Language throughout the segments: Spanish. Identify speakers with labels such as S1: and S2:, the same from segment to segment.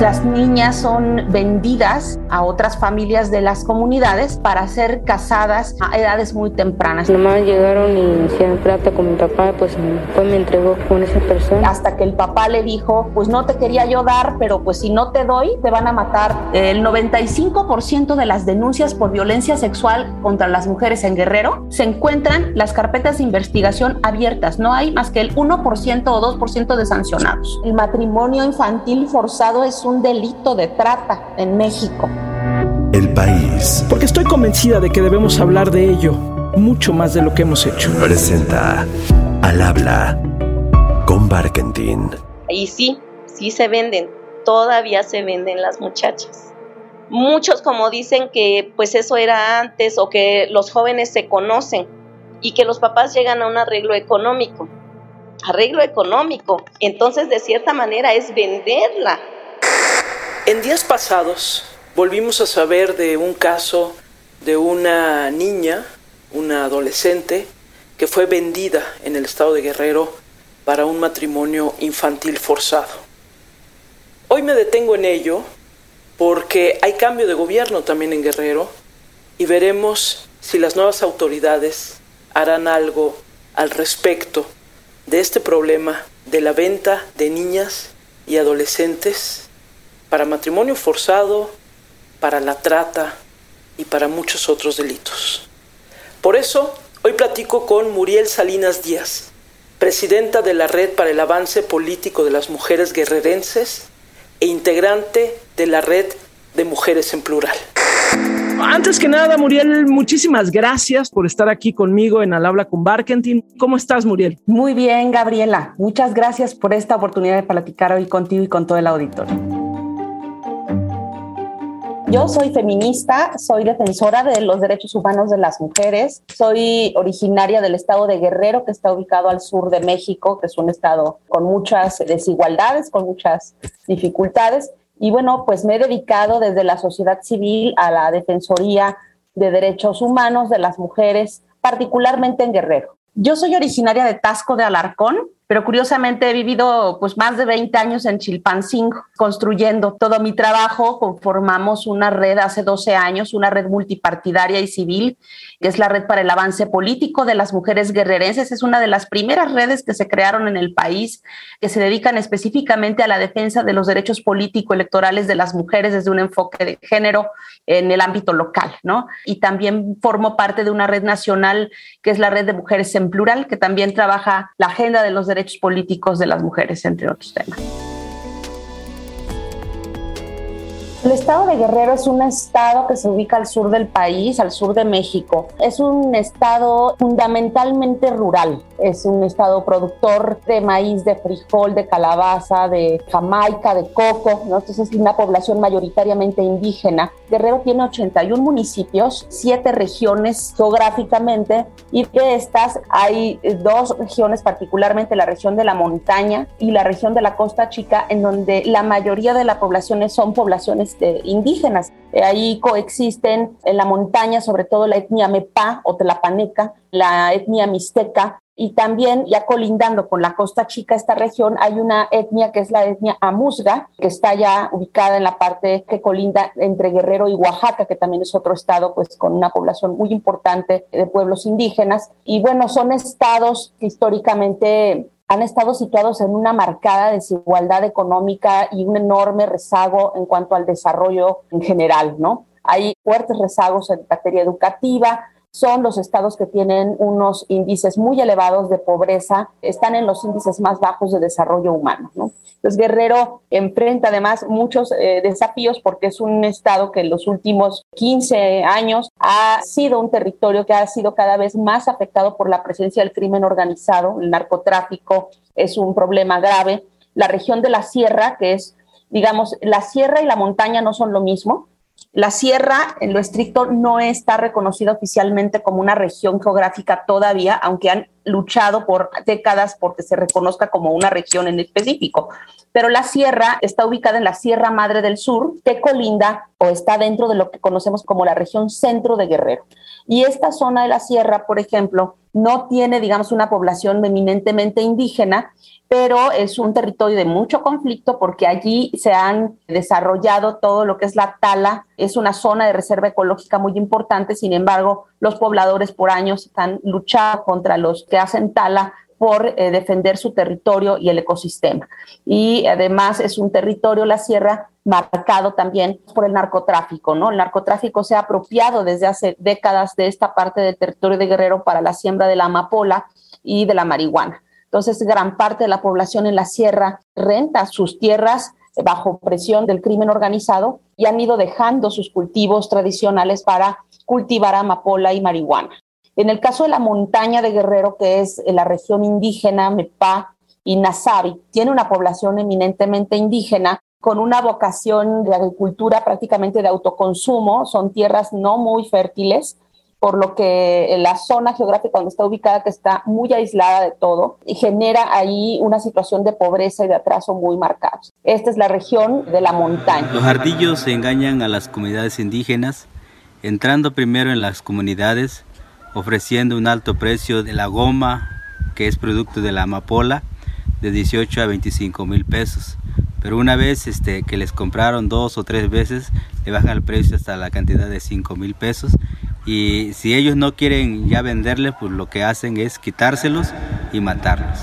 S1: Las niñas son vendidas a otras familias de las comunidades para ser casadas a edades muy tempranas.
S2: Nomás llegaron y hicieron trata con mi papá, pues después me entregó con esa persona.
S1: Hasta que el papá le dijo, pues no te quería yo dar, pero pues si no te doy, te van a matar. El 95% de las denuncias por violencia sexual contra las mujeres en Guerrero se encuentran las carpetas de investigación abiertas. No hay más que el 1% o 2% de sancionados. El matrimonio infantil forzado es un delito de trata en México.
S3: El país.
S4: Porque estoy convencida de que debemos hablar de ello mucho más de lo que hemos hecho.
S3: Presenta Al habla con Barkentin.
S5: Y sí, sí se venden, todavía se venden las muchachas. Muchos como dicen que pues eso era antes o que los jóvenes se conocen y que los papás llegan a un arreglo económico. Arreglo económico, entonces de cierta manera es venderla
S4: en días pasados volvimos a saber de un caso de una niña, una adolescente, que fue vendida en el estado de Guerrero para un matrimonio infantil forzado. Hoy me detengo en ello porque hay cambio de gobierno también en Guerrero y veremos si las nuevas autoridades harán algo al respecto de este problema de la venta de niñas y adolescentes para matrimonio forzado, para la trata y para muchos otros delitos. Por eso, hoy platico con Muriel Salinas Díaz, presidenta de la Red para el Avance Político de las Mujeres Guerrerenses e integrante de la Red de Mujeres en Plural. Antes que nada, Muriel, muchísimas gracias por estar aquí conmigo en Al Habla con Barkentin. ¿Cómo estás, Muriel?
S1: Muy bien, Gabriela. Muchas gracias por esta oportunidad de platicar hoy contigo y con todo el auditorio. Yo soy feminista, soy defensora de los derechos humanos de las mujeres, soy originaria del estado de Guerrero, que está ubicado al sur de México, que es un estado con muchas desigualdades, con muchas dificultades. Y bueno, pues me he dedicado desde la sociedad civil a la defensoría de derechos humanos de las mujeres, particularmente en Guerrero. Yo soy originaria de Tasco de Alarcón, pero curiosamente he vivido pues más de 20 años en Chilpancingo construyendo todo mi trabajo. Conformamos una red hace 12 años, una red multipartidaria y civil, que es la Red para el Avance Político de las Mujeres Guerrerenses. Es una de las primeras redes que se crearon en el país que se dedican específicamente a la defensa de los derechos político-electorales de las mujeres desde un enfoque de género en el ámbito local, ¿no? Y también formo parte de una red nacional que es la Red de Mujeres en Plural, que también trabaja la agenda de los derechos derechos políticos de las mujeres, entre otros temas. El estado de Guerrero es un estado que se ubica al sur del país, al sur de México. Es un estado fundamentalmente rural. Es un estado productor de maíz, de frijol, de calabaza, de jamaica, de coco. Entonces es una población mayoritariamente indígena. Guerrero tiene 81 municipios, 7 regiones geográficamente y de estas hay dos regiones, particularmente la región de la montaña y la región de la costa chica, en donde la mayoría de las poblaciones son poblaciones este, indígenas. Eh, ahí coexisten en la montaña, sobre todo la etnia Mepa o Tlapaneca, la etnia Mixteca, y también ya colindando con la Costa Chica, esta región, hay una etnia que es la etnia Amuzga, que está ya ubicada en la parte que colinda entre Guerrero y Oaxaca, que también es otro estado pues con una población muy importante de pueblos indígenas. Y bueno, son estados que históricamente han estado situados en una marcada desigualdad económica y un enorme rezago en cuanto al desarrollo en general, ¿no? Hay fuertes rezagos en materia educativa, son los estados que tienen unos índices muy elevados de pobreza, están en los índices más bajos de desarrollo humano. ¿no? Entonces, Guerrero enfrenta además muchos eh, desafíos porque es un estado que en los últimos 15 años ha sido un territorio que ha sido cada vez más afectado por la presencia del crimen organizado, el narcotráfico es un problema grave. La región de la sierra, que es, digamos, la sierra y la montaña no son lo mismo, la sierra, en lo estricto, no está reconocida oficialmente como una región geográfica todavía, aunque han luchado por décadas porque se reconozca como una región en específico. Pero la sierra está ubicada en la Sierra Madre del Sur, que colinda o está dentro de lo que conocemos como la región centro de Guerrero. Y esta zona de la sierra, por ejemplo, no tiene, digamos, una población eminentemente indígena, pero es un territorio de mucho conflicto porque allí se han desarrollado todo lo que es la tala, es una zona de reserva ecológica muy importante, sin embargo, los pobladores por años están luchando contra los que hacen tala por eh, defender su territorio y el ecosistema. Y además es un territorio, la sierra, marcado también por el narcotráfico, ¿no? El narcotráfico se ha apropiado desde hace décadas de esta parte del territorio de Guerrero para la siembra de la amapola y de la marihuana. Entonces, gran parte de la población en la sierra renta sus tierras bajo presión del crimen organizado y han ido dejando sus cultivos tradicionales para cultivar amapola y marihuana. En el caso de la montaña de Guerrero, que es la región indígena Mepá y Nasabi, tiene una población eminentemente indígena con una vocación de agricultura prácticamente de autoconsumo, son tierras no muy fértiles, por lo que la zona geográfica donde está ubicada, que está muy aislada de todo, y genera ahí una situación de pobreza y de atraso muy marcados. Esta es la región de la montaña.
S6: Los ardillos engañan a las comunidades indígenas, entrando primero en las comunidades, ofreciendo un alto precio de la goma, que es producto de la amapola, de 18 a 25 mil pesos. Pero una vez este, que les compraron dos o tres veces, le bajan el precio hasta la cantidad de 5 mil pesos y si ellos no quieren ya venderle, pues lo que hacen es quitárselos y matarlos.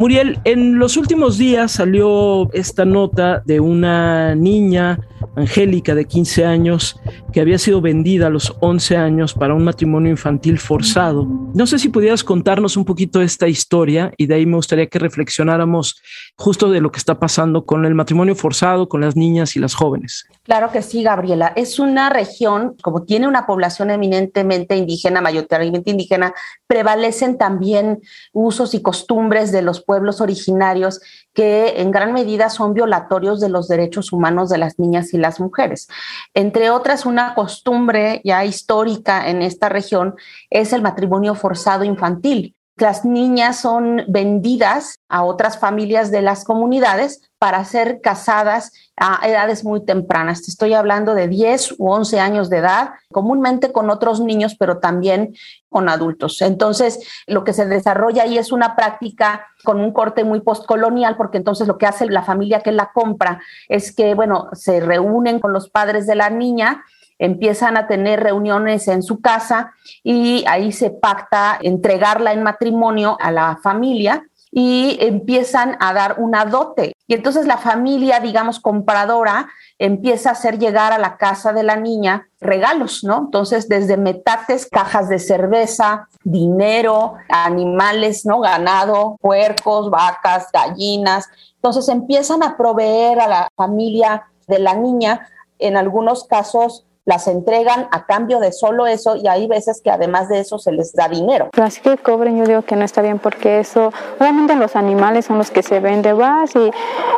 S4: Muriel, en los últimos días salió esta nota de una niña, Angélica, de 15 años, que había sido vendida a los 11 años para un matrimonio infantil forzado. No sé si pudieras contarnos un poquito esta historia y de ahí me gustaría que reflexionáramos justo de lo que está pasando con el matrimonio forzado, con las niñas y las jóvenes.
S1: Claro que sí, Gabriela. Es una región, como tiene una población eminentemente indígena, mayoritariamente indígena, prevalecen también usos y costumbres de los pueblos originarios que en gran medida son violatorios de los derechos humanos de las niñas y las mujeres. Entre otras, una costumbre ya histórica en esta región es el matrimonio forzado infantil. Las niñas son vendidas a otras familias de las comunidades para ser casadas a edades muy tempranas. Te estoy hablando de 10 u 11 años de edad, comúnmente con otros niños, pero también con adultos. Entonces, lo que se desarrolla ahí es una práctica con un corte muy postcolonial, porque entonces lo que hace la familia que la compra es que, bueno, se reúnen con los padres de la niña, empiezan a tener reuniones en su casa y ahí se pacta entregarla en matrimonio a la familia y empiezan a dar una dote. Y entonces la familia, digamos, compradora, empieza a hacer llegar a la casa de la niña regalos, ¿no? Entonces, desde metates, cajas de cerveza, dinero, animales, ¿no? Ganado, puercos, vacas, gallinas. Entonces, empiezan a proveer a la familia de la niña, en algunos casos las entregan a cambio de solo eso y hay veces que además de eso se les da dinero.
S2: Pero así que cobren, yo digo que no está bien porque eso, obviamente los animales son los que se venden, vas y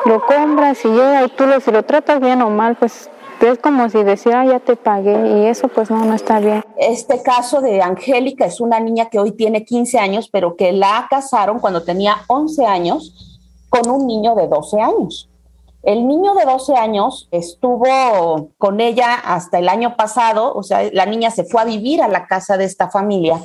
S2: lo compras y llega y tú lo, si lo tratas bien o mal, pues es como si decía, ya te pagué y eso pues no, no está bien.
S1: Este caso de Angélica es una niña que hoy tiene 15 años, pero que la casaron cuando tenía 11 años con un niño de 12 años. El niño de 12 años estuvo con ella hasta el año pasado, o sea, la niña se fue a vivir a la casa de esta familia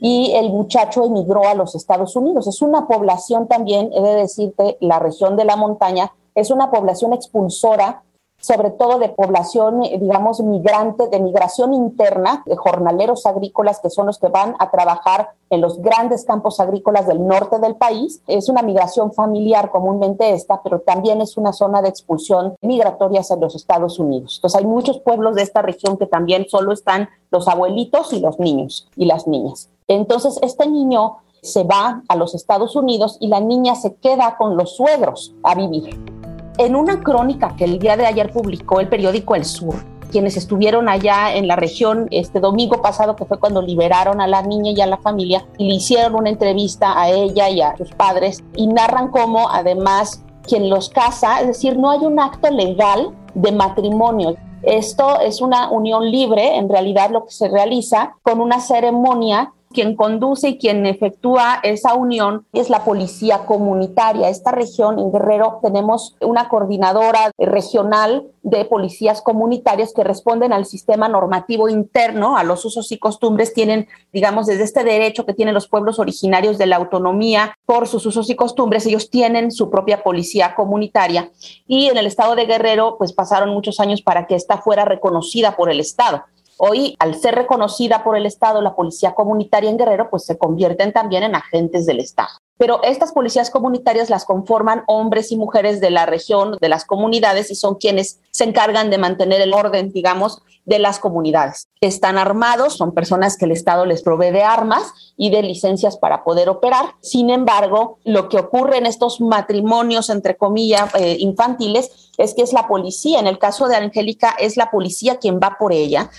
S1: y el muchacho emigró a los Estados Unidos. Es una población también, he de decirte, la región de la montaña, es una población expulsora sobre todo de población, eh, digamos, migrante, de migración interna, de jornaleros agrícolas que son los que van a trabajar en los grandes campos agrícolas del norte del país. Es una migración familiar comúnmente esta, pero también es una zona de expulsión migratoria hacia los Estados Unidos. Entonces hay muchos pueblos de esta región que también solo están los abuelitos y los niños y las niñas. Entonces este niño se va a los Estados Unidos y la niña se queda con los suegros a vivir. En una crónica que el día de ayer publicó el periódico El Sur, quienes estuvieron allá en la región este domingo pasado, que fue cuando liberaron a la niña y a la familia, y le hicieron una entrevista a ella y a sus padres, y narran cómo además quien los casa, es decir, no hay un acto legal de matrimonio. Esto es una unión libre, en realidad lo que se realiza con una ceremonia Quien conduce y quien efectúa esa unión es la policía comunitaria. Esta región en Guerrero tenemos una coordinadora regional de policías comunitarias que responden al sistema normativo interno, a los usos y costumbres, tienen, digamos, desde este derecho que tienen los pueblos originarios de la autonomía por sus usos y costumbres, ellos tienen su propia policía comunitaria y en el estado de Guerrero, pues pasaron muchos años para que esta fuera reconocida por el Estado. Hoy, al ser reconocida por el Estado, la policía comunitaria en Guerrero, pues se convierten también en agentes del Estado. Pero estas policías comunitarias las conforman hombres y mujeres de la región, de las comunidades, y son quienes se encargan de mantener el orden, digamos, de las comunidades. Están armados, son personas que el Estado les provee de armas y de licencias para poder operar. Sin embargo, lo que ocurre en estos matrimonios, entre comillas, eh, infantiles, es que es la policía. En el caso de Angélica, es la policía quien va por ella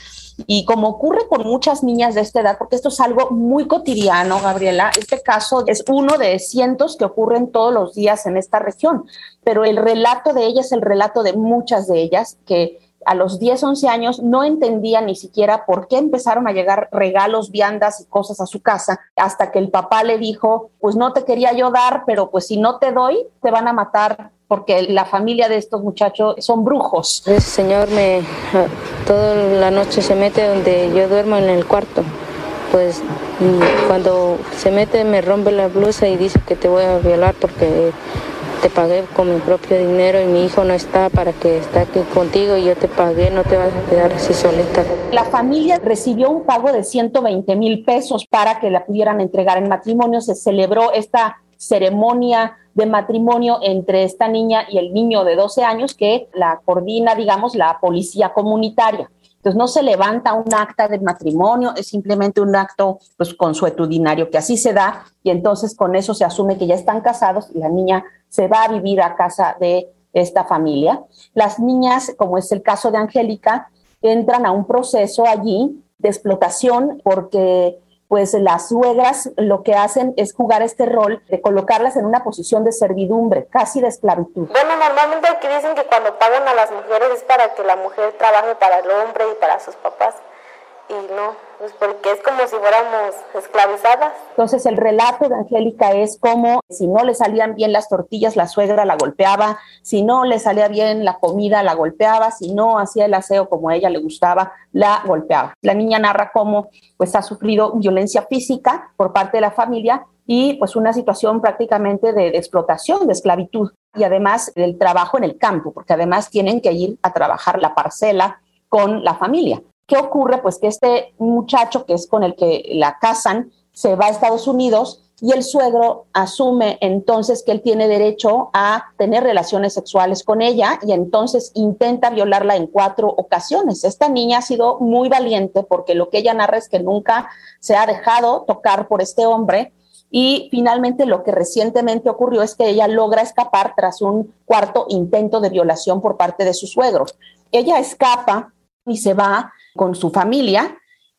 S1: y como ocurre con muchas niñas de esta edad, porque esto es algo muy cotidiano, Gabriela, este caso es uno de cientos que ocurren todos los días en esta región, pero el relato de ella es el relato de muchas de ellas que a los 10, 11 años no entendían ni siquiera por qué empezaron a llegar regalos, viandas y cosas a su casa, hasta que el papá le dijo, pues no te quería yo dar, pero pues si no te doy, te van a matar porque la familia de estos muchachos son brujos.
S2: Ese señor me toda la noche se mete donde yo duermo en el cuarto. Pues cuando se mete me rompe la blusa y dice que te voy a violar porque te pagué con mi propio dinero y mi hijo no está para que esté aquí contigo y yo te pagué, no te vas a quedar así solita.
S1: La familia recibió un pago de 120 mil pesos para que la pudieran entregar en matrimonio. Se celebró esta ceremonia de matrimonio entre esta niña y el niño de 12 años que la coordina, digamos, la policía comunitaria. Entonces no se levanta un acta de matrimonio, es simplemente un acto pues consuetudinario que así se da y entonces con eso se asume que ya están casados y la niña se va a vivir a casa de esta familia. Las niñas, como es el caso de Angélica, entran a un proceso allí de explotación porque pues las suegras lo que hacen es jugar este rol de colocarlas en una posición de servidumbre, casi de esclavitud.
S2: Bueno, normalmente aquí dicen que cuando pagan a las mujeres es para que la mujer trabaje para el hombre y para sus papás y no, pues porque es como si fuéramos esclavizadas.
S1: Entonces el relato de Angélica es como si no le salían bien las tortillas, la suegra la golpeaba, si no le salía bien la comida, la golpeaba, si no hacía el aseo como a ella le gustaba, la golpeaba. La niña narra cómo pues ha sufrido violencia física por parte de la familia y pues una situación prácticamente de, de explotación, de esclavitud y además del trabajo en el campo, porque además tienen que ir a trabajar la parcela con la familia. ¿Qué ocurre? Pues que este muchacho que es con el que la casan se va a Estados Unidos y el suegro asume entonces que él tiene derecho a tener relaciones sexuales con ella y entonces intenta violarla en cuatro ocasiones. Esta niña ha sido muy valiente porque lo que ella narra es que nunca se ha dejado tocar por este hombre y finalmente lo que recientemente ocurrió es que ella logra escapar tras un cuarto intento de violación por parte de sus suegros. Ella escapa y se va con su familia.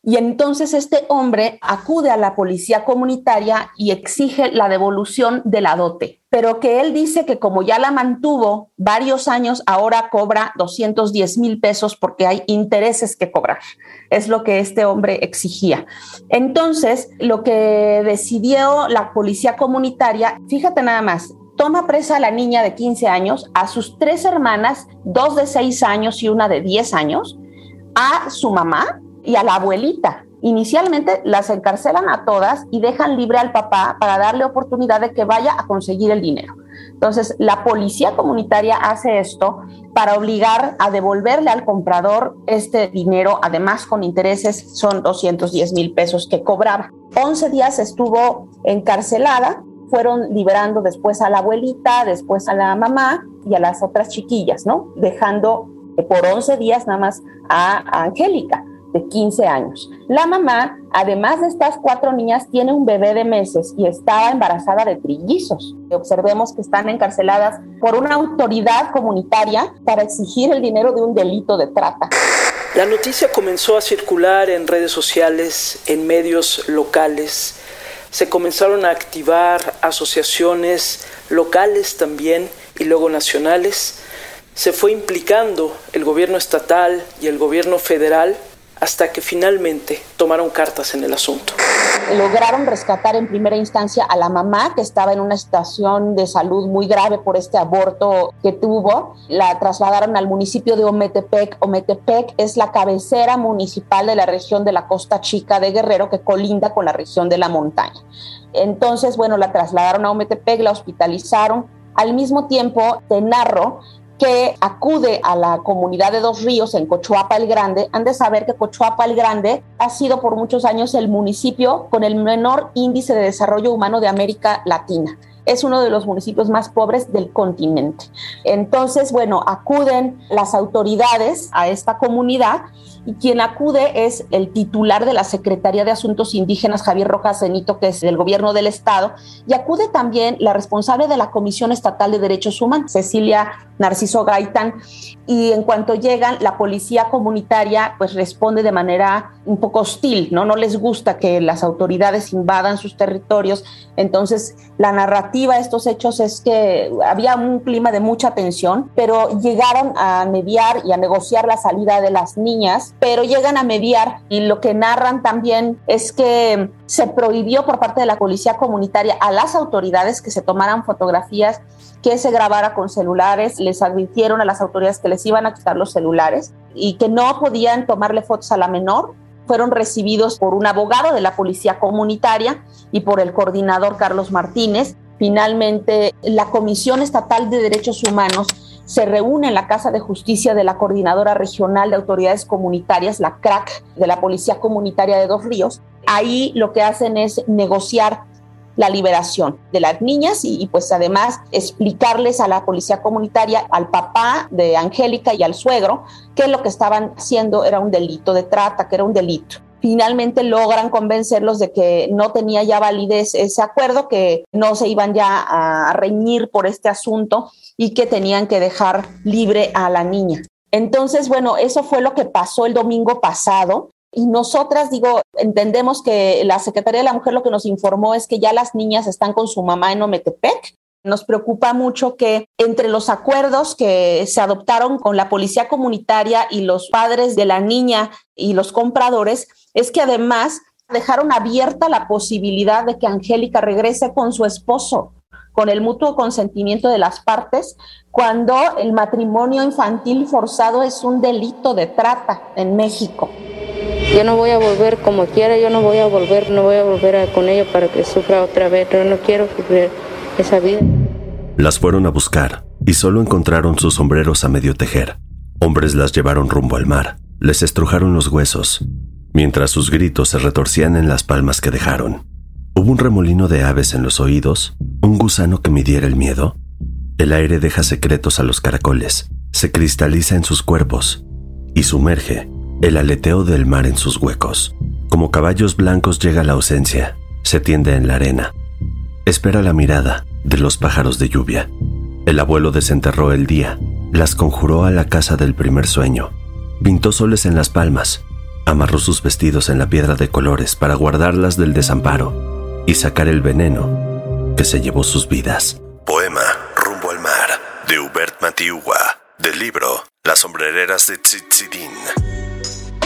S1: Y entonces este hombre acude a la policía comunitaria y exige la devolución de la dote, pero que él dice que como ya la mantuvo varios años, ahora cobra 210 mil pesos porque hay intereses que cobrar. Es lo que este hombre exigía. Entonces, lo que decidió la policía comunitaria, fíjate nada más, toma presa a la niña de 15 años, a sus tres hermanas, dos de 6 años y una de 10 años, a su mamá y a la abuelita. Inicialmente las encarcelan a todas y dejan libre al papá para darle oportunidad de que vaya a conseguir el dinero. Entonces, la policía comunitaria hace esto para obligar a devolverle al comprador este dinero, además con intereses, son 210 mil pesos que cobraba. 11 días estuvo encarcelada, fueron liberando después a la abuelita, después a la mamá y a las otras chiquillas, ¿no? Dejando por 11 días nada más a, Angélica, de 15 años. La mamá, además de estas cuatro niñas, tiene un bebé de meses y estaba embarazada de trillizos. Observemos que están encarceladas por una autoridad comunitaria para exigir el dinero de un delito de trata.
S7: La noticia comenzó a circular en redes sociales, en medios locales. Se comenzaron a activar asociaciones locales también y luego nacionales se fue implicando el gobierno estatal y el gobierno federal hasta que finalmente tomaron cartas en el asunto.
S1: lograron rescatar en primera instancia a la mamá que estaba en una situación de salud muy grave por este aborto que tuvo. La trasladaron al municipio de Ometepec. Ometepec es la cabecera municipal de la región de la Costa Chica de Guerrero que colinda con la región de la montaña. Entonces, bueno, la trasladaron a Ometepec, la hospitalizaron. Al mismo tiempo, te narro que acude a la comunidad de Dos Ríos en Cochuapa el Grande, han de saber que Cochuapa el Grande ha sido por muchos años el municipio con el menor índice de desarrollo humano de América Latina. Es uno de los municipios más pobres del continente. Entonces, bueno, acuden las autoridades a esta comunidad y quien acude es el titular de la Secretaría de Asuntos Indígenas, Javier Rojas Zenito, que es del gobierno del estado, y acude también la responsable de la Comisión Estatal de Derechos Humanos, Cecilia Narciso Gaitán, y en cuanto llegan, la policía comunitaria pues responde de manera un poco hostil, ¿no? No les gusta que las autoridades invadan sus territorios, entonces la narrativa de estos hechos es que había un clima de mucha tensión, pero llegaron a mediar y a negociar la salida de las niñas pero llegan a mediar y lo que narran también es que se prohibió por parte de la policía comunitaria a las autoridades que se tomaran fotografías, que se grabara con celulares, les advirtieron a las autoridades que les iban a quitar los celulares y que no podían tomarle fotos a la menor. Fueron recibidos por un abogado de la policía comunitaria y por el coordinador Carlos Martínez. Finalmente, la Comisión Estatal de Derechos Humanos se reúne en la Casa de Justicia de la Coordinadora Regional de Autoridades Comunitarias, la CRAC, de la Policía Comunitaria de Dos Ríos. Ahí lo que hacen es negociar la liberación de las niñas y, pues además explicarles a la policía comunitaria, al papá de Angélica y al suegro, que lo que estaban haciendo era un delito de trata, que era un delito finalmente logran convencerlos de que no tenía ya validez ese acuerdo, que no se iban ya a reñir por este asunto y que tenían que dejar libre a la niña. Entonces, bueno, eso fue lo que pasó el domingo pasado. Y nosotras, digo, entendemos que la Secretaría de la Mujer lo que nos informó es que ya las niñas están con su mamá en Ometepec. Nos preocupa mucho que entre los acuerdos que se adoptaron con la policía comunitaria y los padres de la niña y los compradores, es que además dejaron abierta la posibilidad de que Angélica regrese con su esposo con el mutuo consentimiento de las partes cuando el matrimonio infantil forzado es un delito de trata en México.
S2: Yo no voy a volver como quiera, yo no voy a volver, no voy a volver con ella para que sufra otra vez, yo no quiero sufrir esa vida.
S3: Las fueron a buscar y solo encontraron sus sombreros a medio tejer. Hombres las llevaron rumbo al mar, les estrujaron los huesos, mientras sus gritos se retorcían en las palmas que dejaron. Hubo un remolino de aves en los oídos, un gusano que midiera el miedo. El aire deja secretos a los caracoles, se cristaliza en sus cuerpos y sumerge el aleteo del mar en sus huecos. Como caballos blancos llega la ausencia, se tiende en la arena. Espera la mirada de los pájaros de lluvia. El abuelo desenterró el día, las conjuró a la casa del primer sueño, pintó soles en las palmas, amarró sus vestidos en la piedra de colores para guardarlas del desamparo y sacar el veneno que se llevó sus vidas.
S8: Poema Rumbo al Mar de Hubert Matiugua, del libro Las sombrereras de Tzitzidín.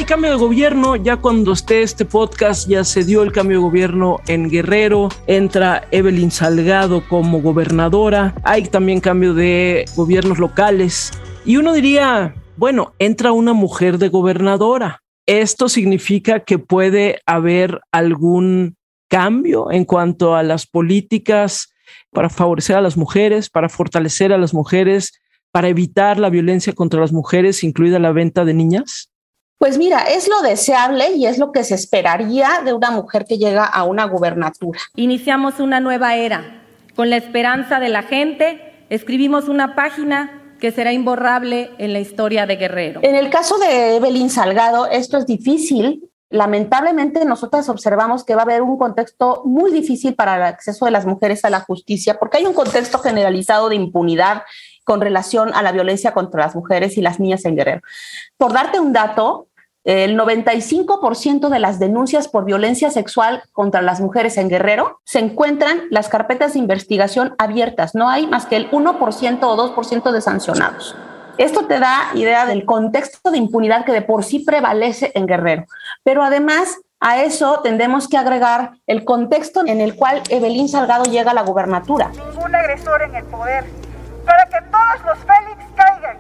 S4: Hay cambio de gobierno, ya cuando esté este podcast ya se dio el cambio de gobierno en Guerrero, entra Evelyn Salgado como gobernadora, hay también cambio de gobiernos locales y uno diría, bueno, entra una mujer de gobernadora. Esto significa que puede haber algún cambio en cuanto a las políticas para favorecer a las mujeres, para fortalecer a las mujeres, para evitar la violencia contra las mujeres, incluida la venta de niñas?
S1: Pues mira, es lo deseable y es lo que se esperaría de una mujer que llega a una gubernatura.
S9: Iniciamos una nueva era. Con la esperanza de la gente, escribimos una página que será imborrable en la historia de Guerrero.
S1: En el caso de Evelyn Salgado, esto es difícil lamentablemente nosotras observamos que va a haber un contexto muy difícil para el acceso de las mujeres a la justicia, porque hay un contexto generalizado de impunidad con relación a la violencia contra las mujeres y las niñas en Guerrero. Por darte un dato, el 95% de las denuncias por violencia sexual contra las mujeres en Guerrero se encuentran las carpetas de investigación abiertas. No hay más que el 1% o 2% de sancionados. Esto te da idea del contexto de impunidad que de por sí prevalece en Guerrero. Pero además, A eso tendremos que agregar el contexto en el cual Evelyn Salgado llega a la gubernatura.
S10: Ningún agresor en el poder, para que todos los Félix caigan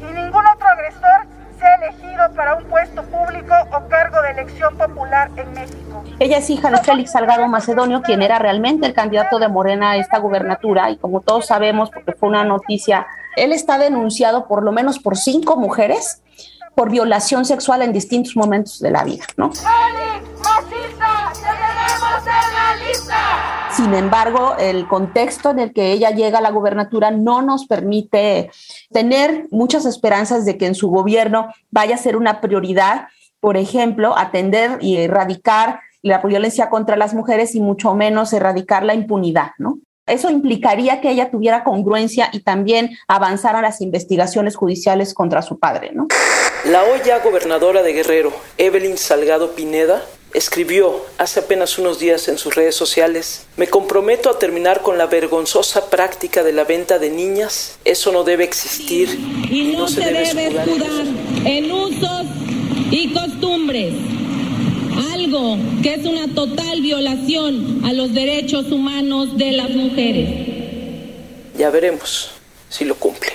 S10: y ningún otro agresor sea elegido para un puesto público o cargo de elección popular en México.
S1: Ella es hija de Félix Salgado Macedonio, quien era realmente el candidato de Morena a esta gubernatura y como todos sabemos, porque fue una noticia, él está denunciado por lo menos por cinco mujeres por violación sexual en distintos momentos de la vida, ¿no? Sin embargo, el contexto en el que ella llega a la gubernatura no nos permite tener muchas esperanzas de que en su gobierno vaya a ser una prioridad, por ejemplo, atender y erradicar la violencia contra las mujeres y mucho menos erradicar la impunidad, ¿no? Eso implicaría que ella tuviera congruencia y también avanzara las investigaciones judiciales contra su padre, ¿no?
S7: La hoy ya gobernadora de Guerrero, Evelyn Salgado Pineda, escribió hace apenas unos días en sus redes sociales, me comprometo a terminar con la vergonzosa práctica de la venta de niñas, eso no debe existir
S9: y, no, se, debe, escudar, en usos y costumbres, algo que es una total violación a los derechos humanos de las mujeres.
S7: Ya veremos si lo cumple.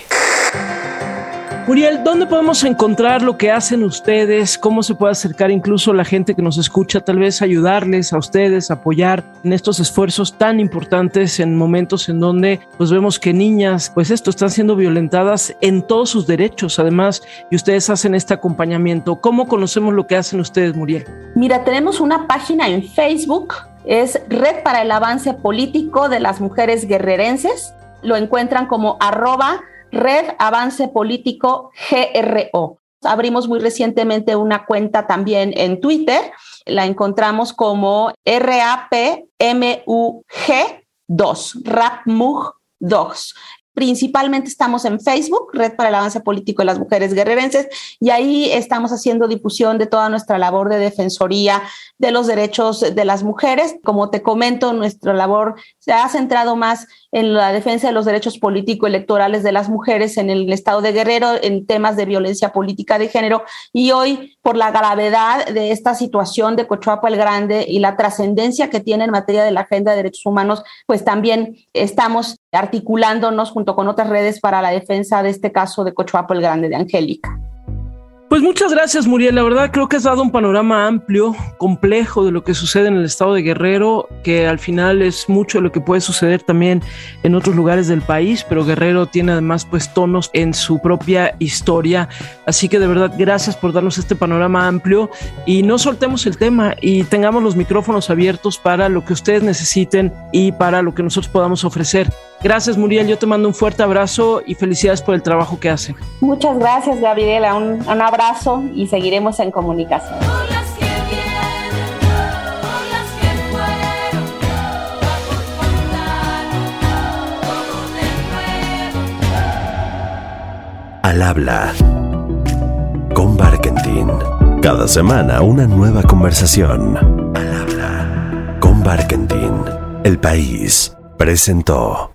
S4: Muriel, ¿dónde podemos encontrar lo que hacen ustedes? ¿Cómo se puede acercar incluso la gente que nos escucha, tal vez ayudarles a ustedes, apoyar en estos esfuerzos tan importantes en momentos en donde pues vemos que niñas, pues esto, están siendo violentadas en todos sus derechos, además, y ustedes hacen este acompañamiento. ¿Cómo conocemos lo que hacen ustedes, Muriel?
S1: Mira, tenemos una página en Facebook, es Red para el Avance Político de las Mujeres Guerrerenses. Lo encuentran como arroba Red Avance Político GRO. Abrimos muy recientemente una cuenta también en Twitter. La encontramos como RAPMUG2, RAPMUG2. Principalmente estamos en Facebook, Red para el Avance Político de las Mujeres Guerrerenses, y ahí estamos haciendo difusión de toda nuestra labor de defensoría de los derechos de las mujeres. Como te comento, nuestra labor se ha centrado más en la defensa de los derechos político-electorales de las mujeres en el estado de Guerrero, en temas de violencia política de género, y hoy, por la gravedad de esta situación de Cochuapa el Grande y la trascendencia que tiene en materia de la agenda de derechos humanos, pues también estamos articulándonos junto con otras redes para la defensa de este caso de Cochuapa el Grande de Angélica.
S4: Pues muchas gracias, Muriel. La verdad creo que has dado un panorama amplio, complejo de lo que sucede en el estado de Guerrero, que al final es mucho de lo que puede suceder también en otros lugares del país, pero Guerrero tiene además pues tonos en su propia historia. Así que de verdad gracias por darnos este panorama amplio y no soltemos el tema y tengamos los micrófonos abiertos para lo que ustedes necesiten y para lo que nosotros podamos ofrecer. Gracias, Muriel. Yo te mando un fuerte abrazo y felicidades por el trabajo que hacen.
S1: Muchas gracias, Gabriela. Un, un abrazo y seguiremos en comunicación.
S8: Al habla con Barkentin. Cada semana una nueva conversación. Al habla con Barkentin. El país presentó.